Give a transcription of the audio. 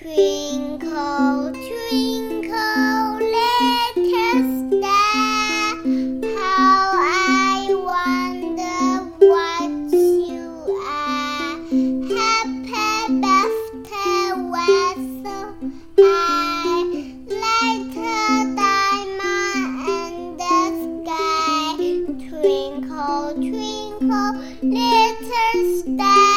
Twinkle, twinkle, little star, how I wonder what you are. Happy birthday, Wessel, I light a diamond in the sky. Twinkle, twinkle, little star.